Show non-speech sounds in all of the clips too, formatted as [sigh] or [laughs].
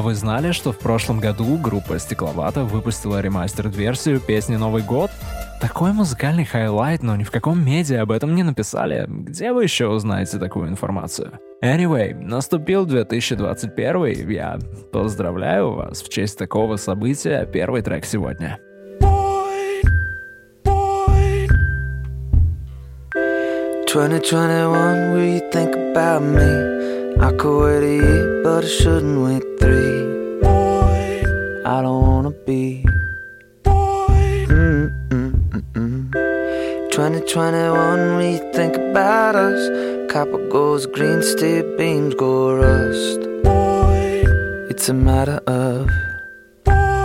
А вы знали, что в прошлом году группа Стекловата выпустила ремастер-версию песни «Новый год»? Такой музыкальный highlight, но ни в каком медиа об этом не написали. Где вы еще узнаете такую информацию? Anyway, наступил 2021, я поздравляю вас в честь такого события, первый трек сегодня. 2021, will you think about me? I could wait a year, but I shouldn't wait three. Boy, I don't wanna be. Boy, mm -mm -mm 2021, we think about us? Copper goes green, steel beams go rust. Boy, it's a matter of. Boy.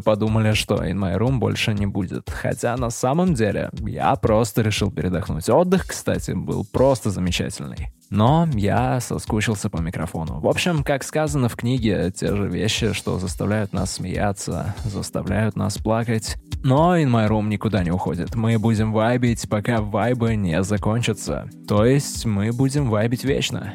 Подумали, что In My Room больше не будет. Хотя на самом деле я просто решил передохнуть. Отдых, кстати, был просто замечательный. Но я соскучился по микрофону. В общем, как сказано в книге, те же вещи, что заставляют нас смеяться, заставляют нас плакать. Но In My Room никуда не уходит. Мы будем вайбить, пока вайбы не закончатся. То есть мы будем вайбить вечно.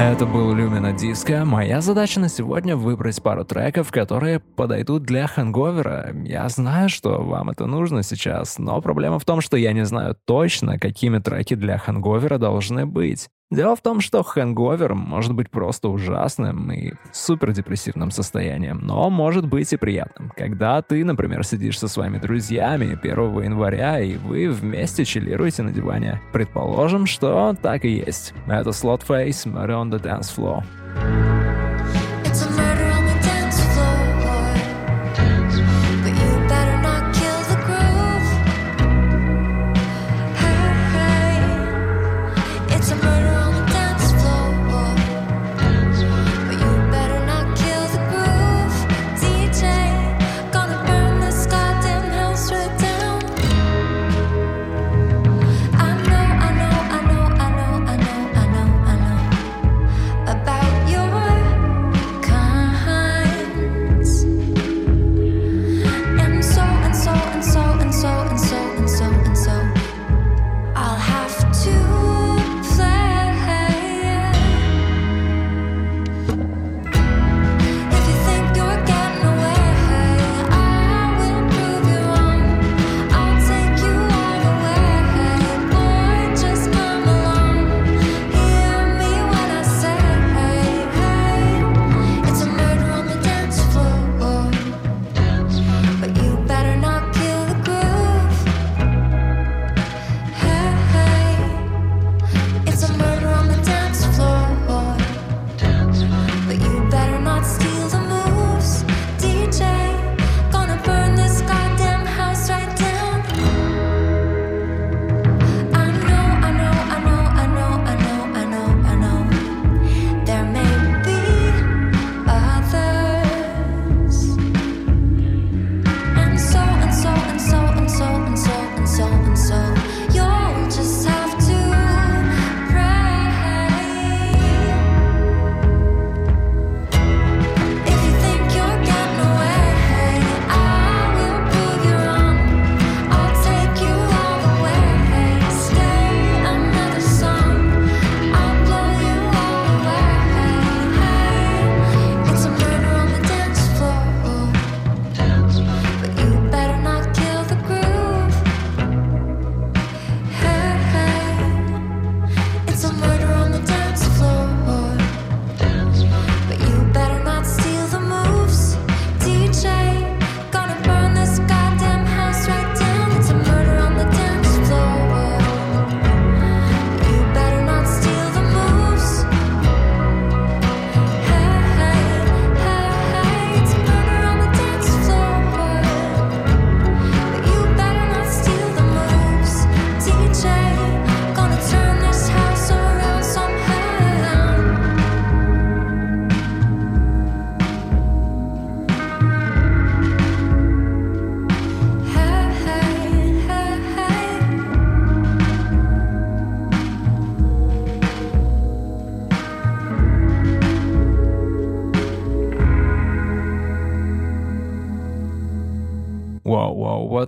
Это был Lumina Disco. Моя задача на сегодня выбрать пару треков, которые подойдут для хэнговера. Я знаю, что вам это нужно сейчас, но проблема в том, что я не знаю точно, какими треки для хэнговера должны быть. Дело в том, что хэнговер может быть просто ужасным и супер депрессивным состоянием, но может быть и приятным. Когда ты, например, сидишь со своими друзьями 1 января, и вы вместе чиллируете на диване. Предположим, что так и есть. Это Slotface Murder on the Dance Floor.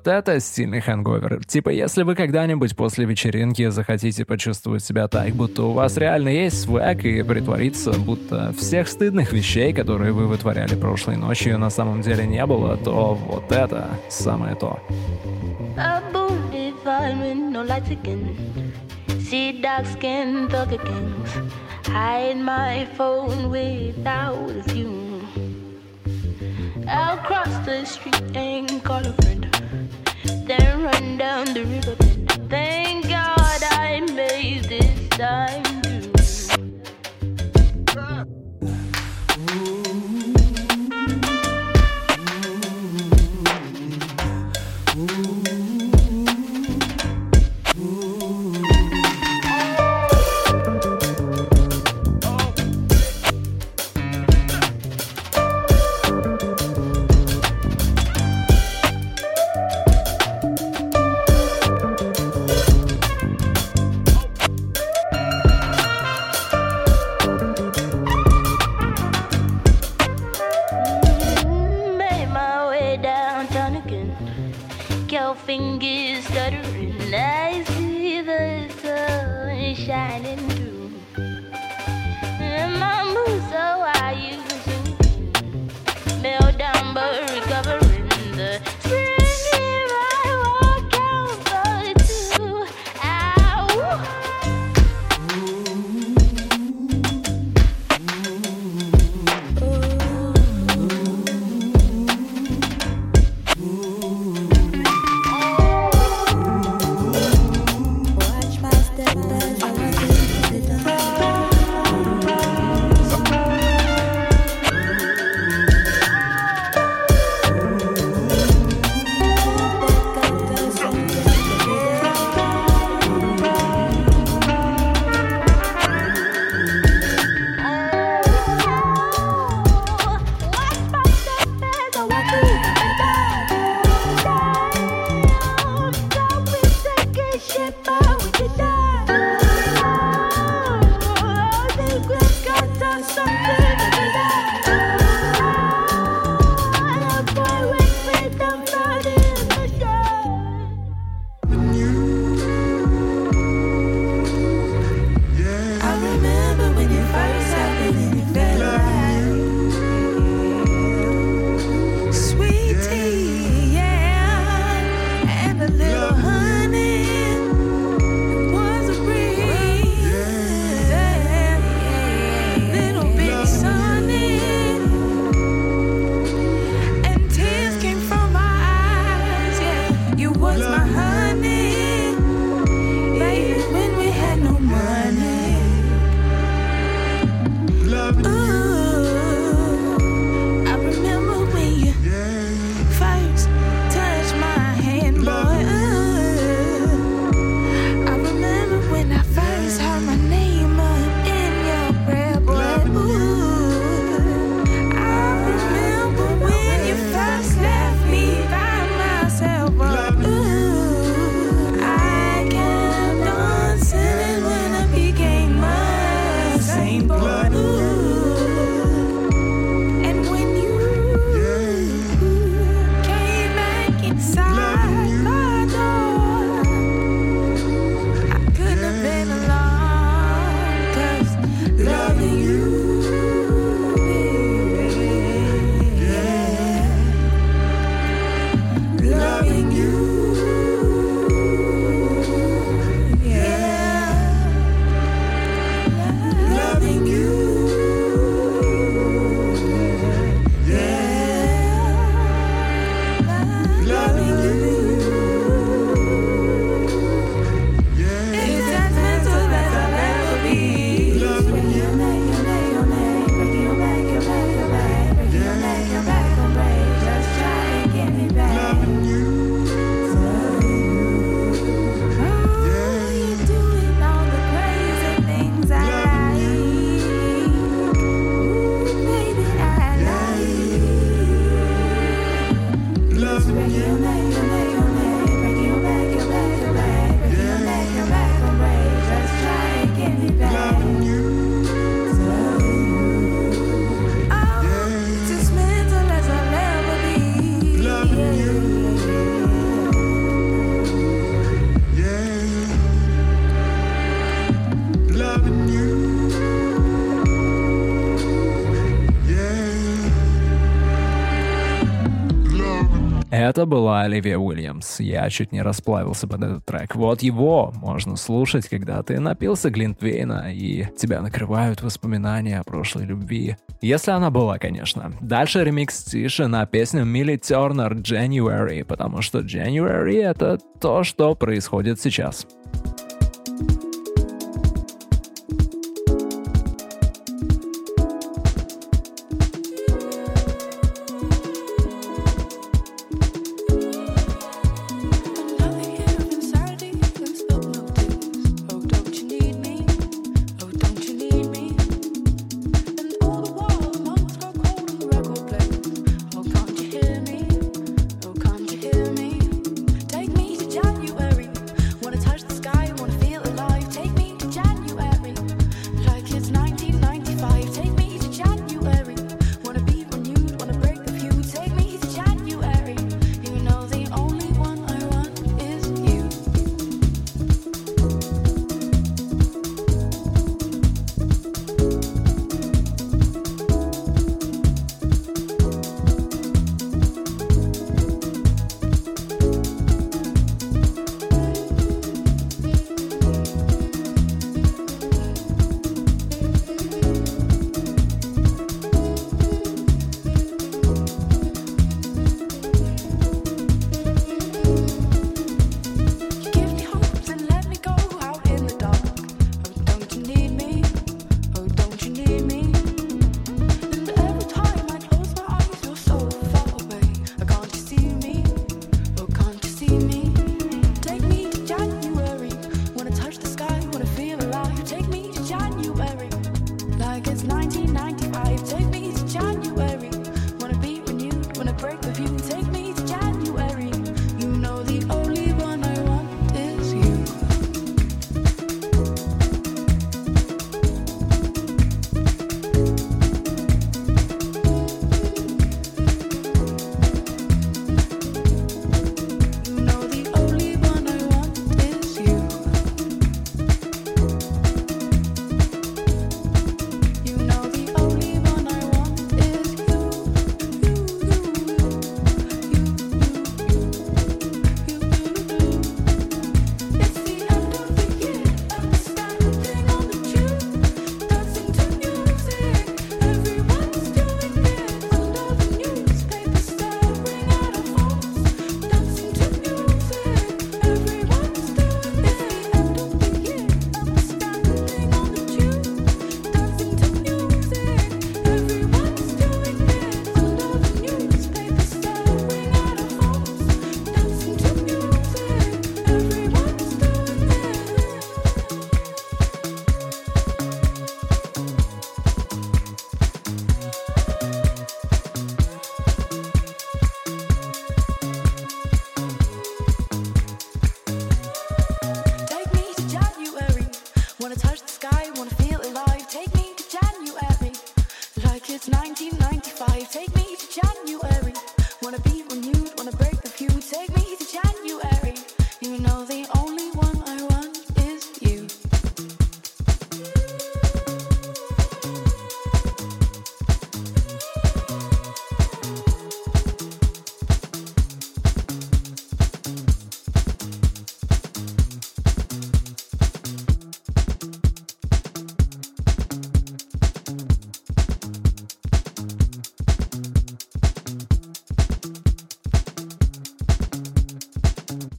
Вот это стильный хэнговер. Типа, если вы когда-нибудь после вечеринки захотите почувствовать себя так, будто у вас реально есть свэк и притвориться, будто всех стыдных вещей, которые вы вытворяли прошлой ночью, на самом деле не было, то вот это самое то. I'll cross the street and call a friend. Then run down the river Thank God I made this time. Это была Оливия Уильямс. Я чуть не расплавился под этот трек. Вот его можно слушать, когда ты напился Глинтвейна и тебя накрывают воспоминания о прошлой любви. Если она была, конечно. Дальше ремикс Тиши на песню Милли Тернер January, потому что January — это то, что происходит сейчас.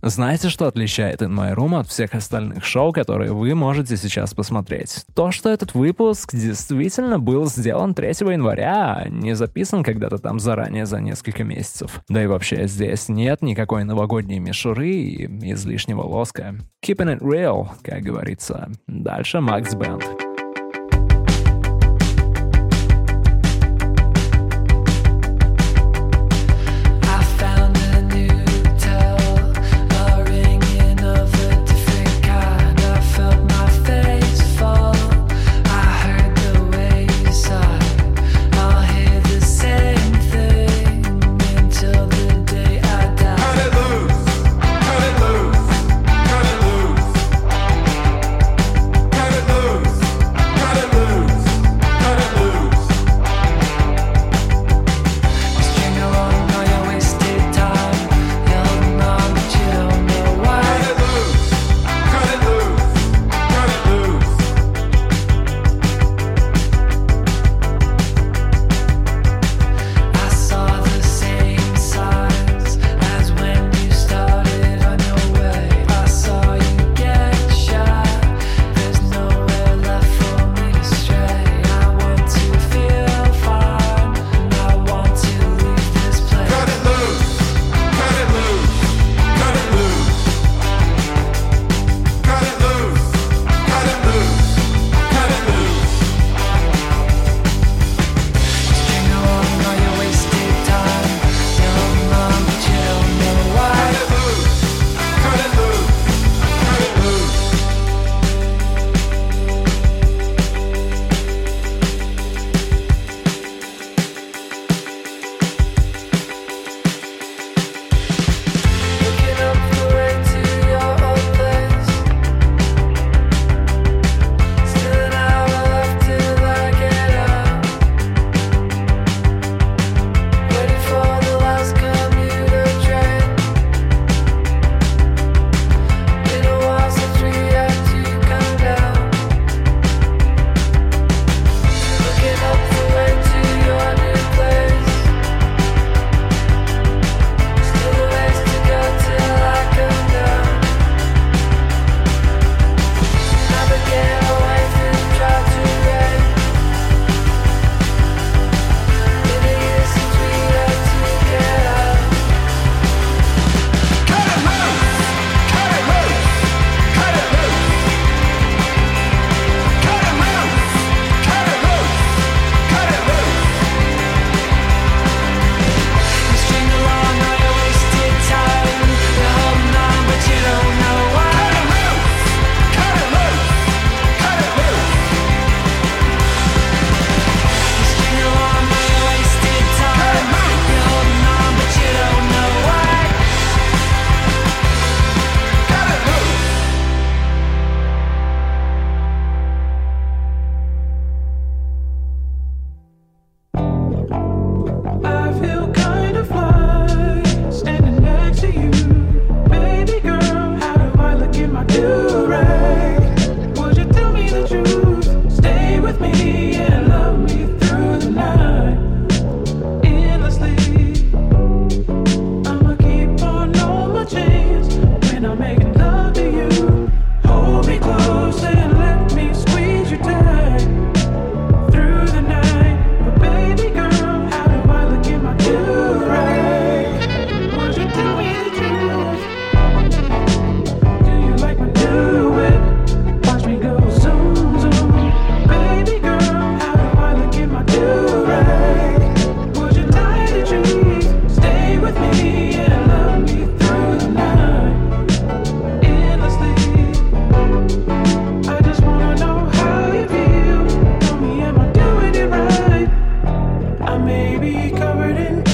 Знаете, что отличает In My Room от всех остальных шоу, которые вы можете сейчас посмотреть? То, что этот выпуск действительно был сделан 3 января, а не записан когда-то там заранее за несколько месяцев. Да и вообще здесь нет никакой новогодней мишуры и излишнего лоска. Keeping it real, как говорится. Дальше Макс Бенд. maybe covered in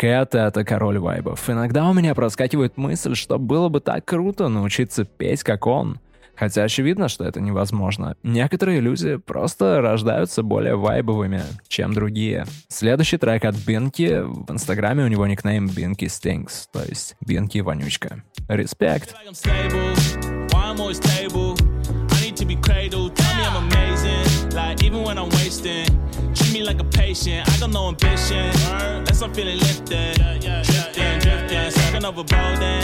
Thundercat — это король вайбов. Иногда у меня проскакивает мысль, что было бы так круто научиться петь, как он. Хотя очевидно, что это невозможно. Некоторые люди просто рождаются более вайбовыми, чем другие. Следующий трек от Бинки. В инстаграме у него никнейм Бинки Stinks, то есть Бинки Вонючка. Респект. Like me like a patient. I got no ambition. Unless I'm feeling lifted, drifting, drifting, sucking overboarding.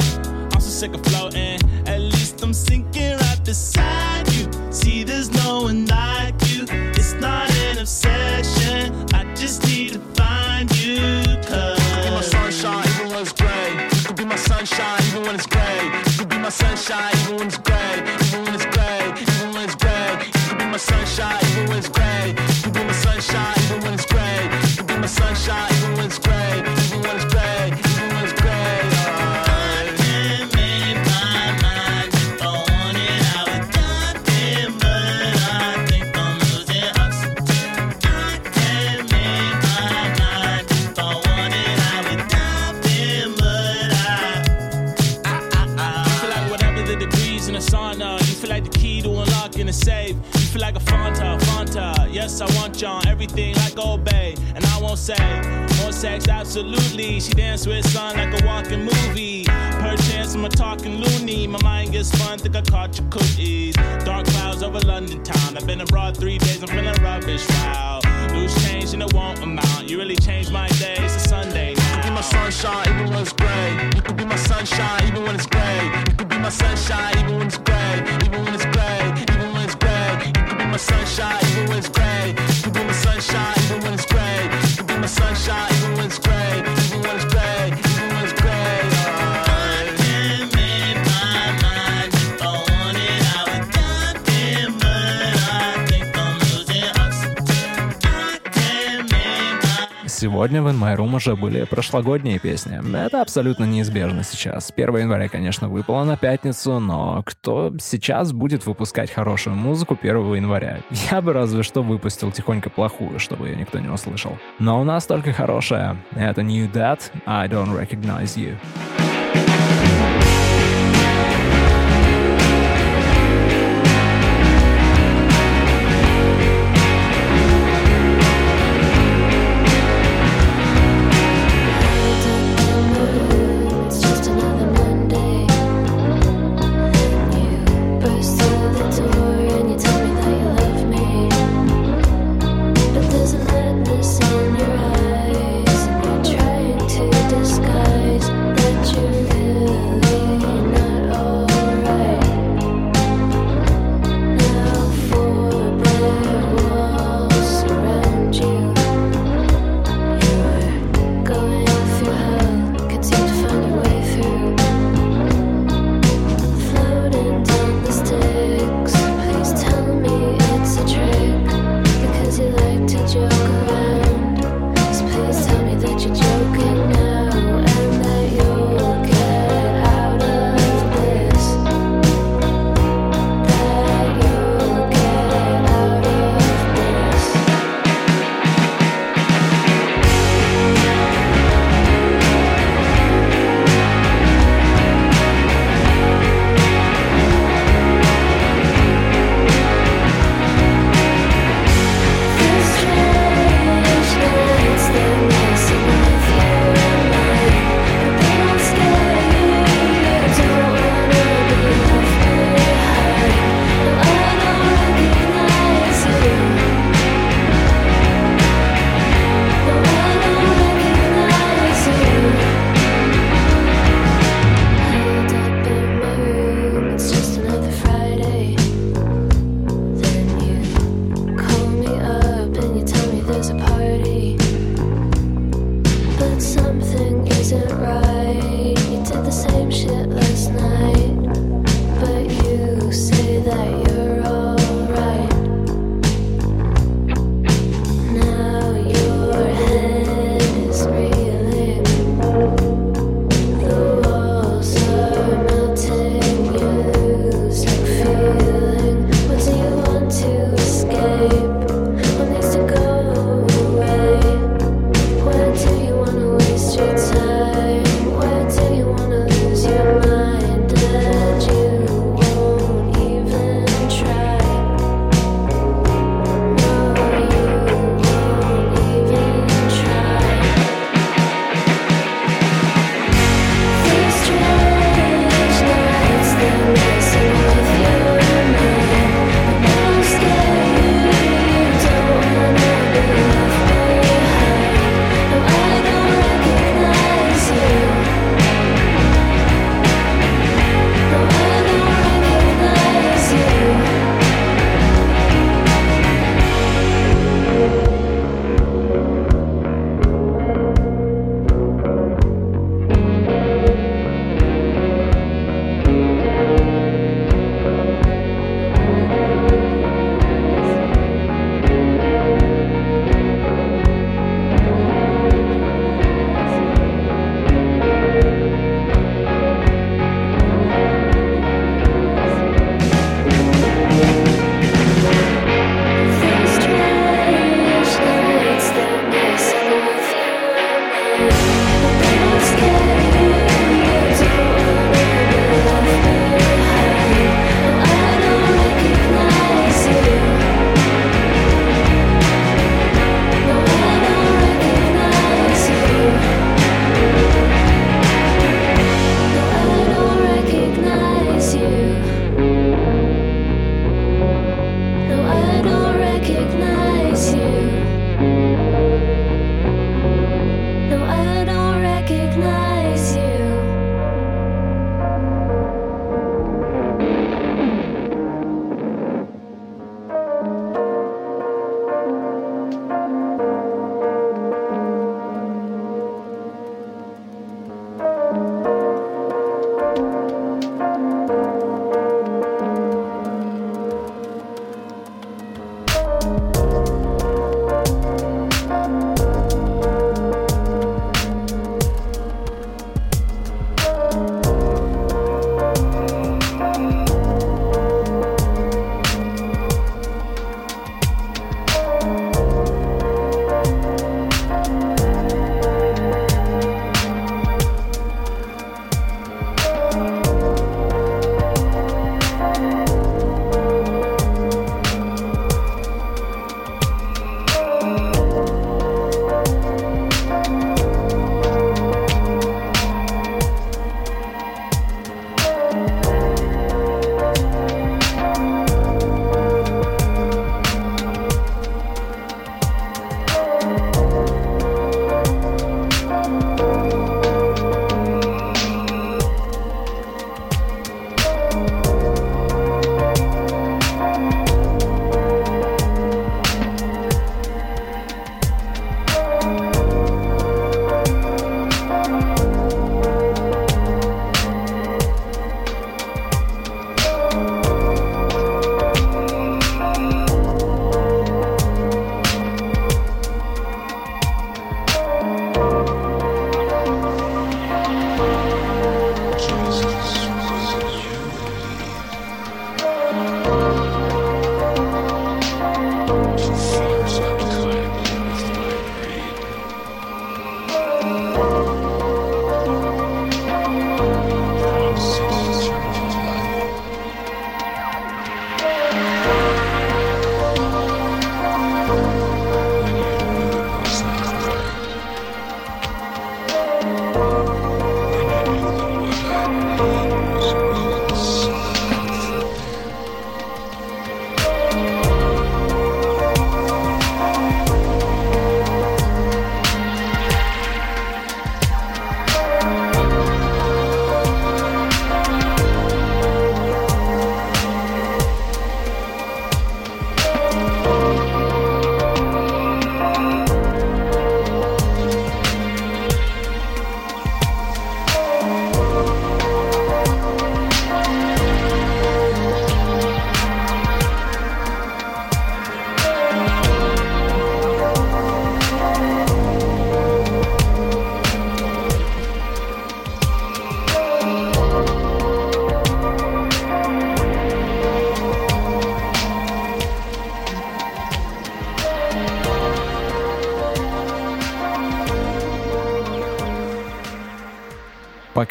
I'm so sick of floating. At least I'm sinking right beside you. See, there's no one like you. It's not an obsession. I just need to find you. Cause you could be my sunshine even when it's gray. You could be my sunshine even when it's gray. You could be my sunshine even when it's gray. More sex, absolutely. She dance with son like a walking movie. Per chance, I'm a talking loony. My mind gets fun, think I caught your cookies. Dark clouds over London town. I've been abroad three days, I'm feeling rubbish. Wow. Loose change and it won't amount. You really changed my day, it's a Sunday now. You could be my sunshine even when it's gray. You could be my sunshine even when it's gray. You could be my sunshine even when it's gray. Even when it's Сегодня в In My Room уже были прошлогодние песни. Это абсолютно неизбежно сейчас. 1 января, конечно, выпало на пятницу, но кто сейчас будет выпускать хорошую музыку 1 января? [laughs] Я бы разве что выпустил тихонько плохую, чтобы ее никто не услышал. Но у нас только хорошая. Это New That, I Don't Recognize You.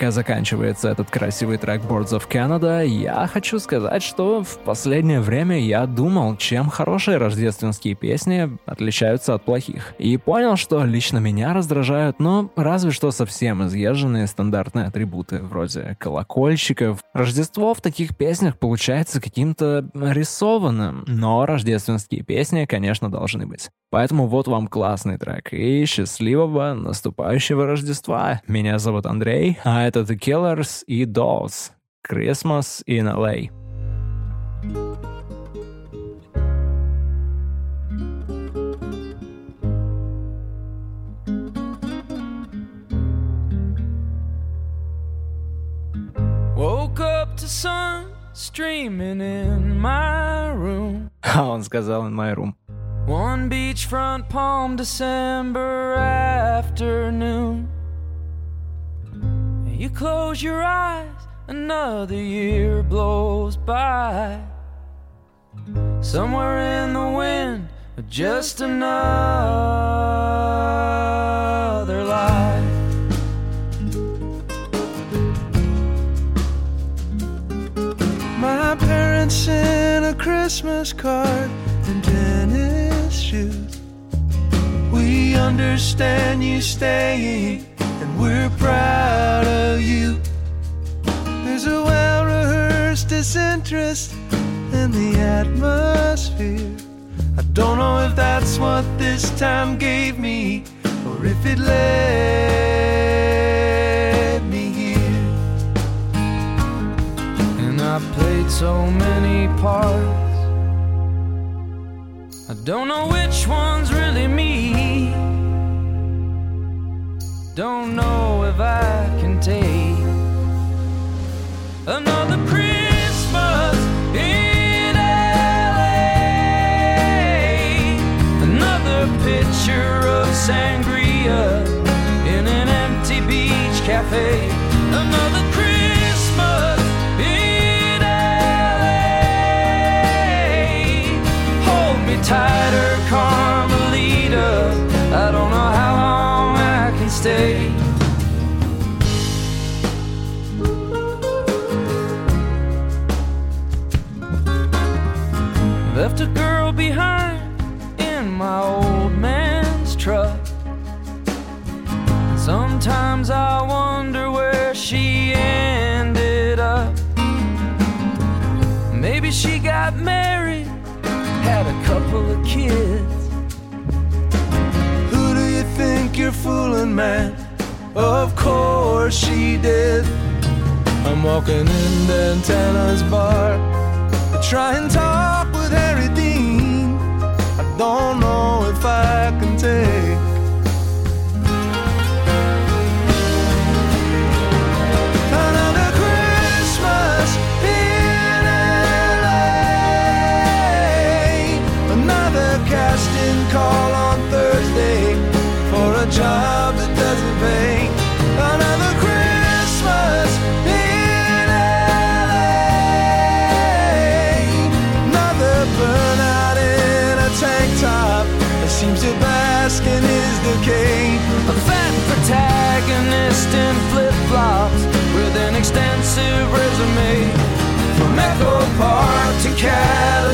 Пока заканчивается этот красивый трек Boards of Canada, я хочу сказать, что в последнее время я думал, чем хорошие рождественские песни отличаются от плохих. И понял, что лично меня раздражают, но разве что совсем изъезженные стандартные атрибуты, вроде колокольчиков. Рождество в таких песнях получается каким-то рисованным, но рождественские песни, конечно, должны быть. Поэтому вот вам классный трек и счастливого наступающего Рождества. Меня зовут Андрей, а это The Killers и Dolls. Christmas in LA. Woke up to sun streaming in my room. [laughs] А он сказал in my room. One beachfront palm December afternoon. You close your eyes, another year blows by. Somewhere in the wind, just another life. My parents sent a Christmas card and tennis shoes. We understand you staying, we're proud of you. There's a well rehearsed disinterest in the atmosphere. I don't know if that's what this time gave me, or if it led me here. And I played so many parts. I don't know which one's really Don't know if I can take another got married, had a couple of kids. Who do you think you're fooling, man? Of course she did. I'm walking in Dantana's bar to try and talk with Harry Dean. I don't know if I can extensive resume. From Echo Park to Catalina.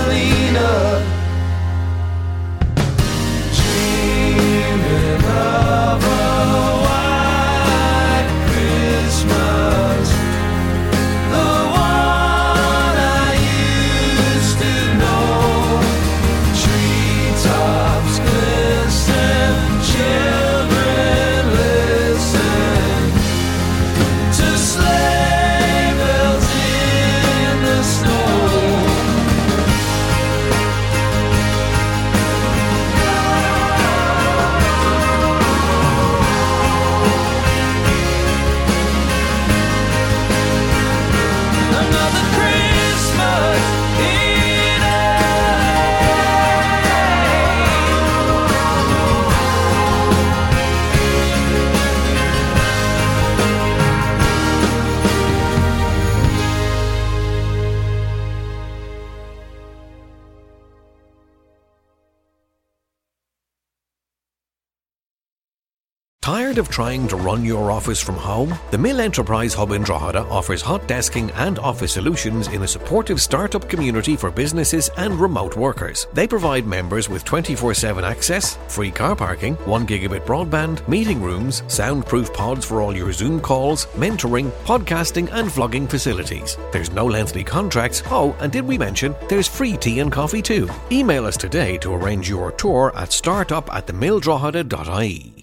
Tired of trying to run your office from home? The Mill Enterprise Hub in Drogheda offers hot desking and office solutions in a supportive startup community for businesses and remote workers. They provide members with 24 7 access, free car parking, 1 gigabit broadband, meeting rooms, soundproof pods for all your Zoom calls, mentoring, podcasting, and vlogging facilities. There's no lengthy contracts. Oh, and did we mention there's free tea and coffee too? Email us today to arrange your tour at startup at themilldrogheda.ie.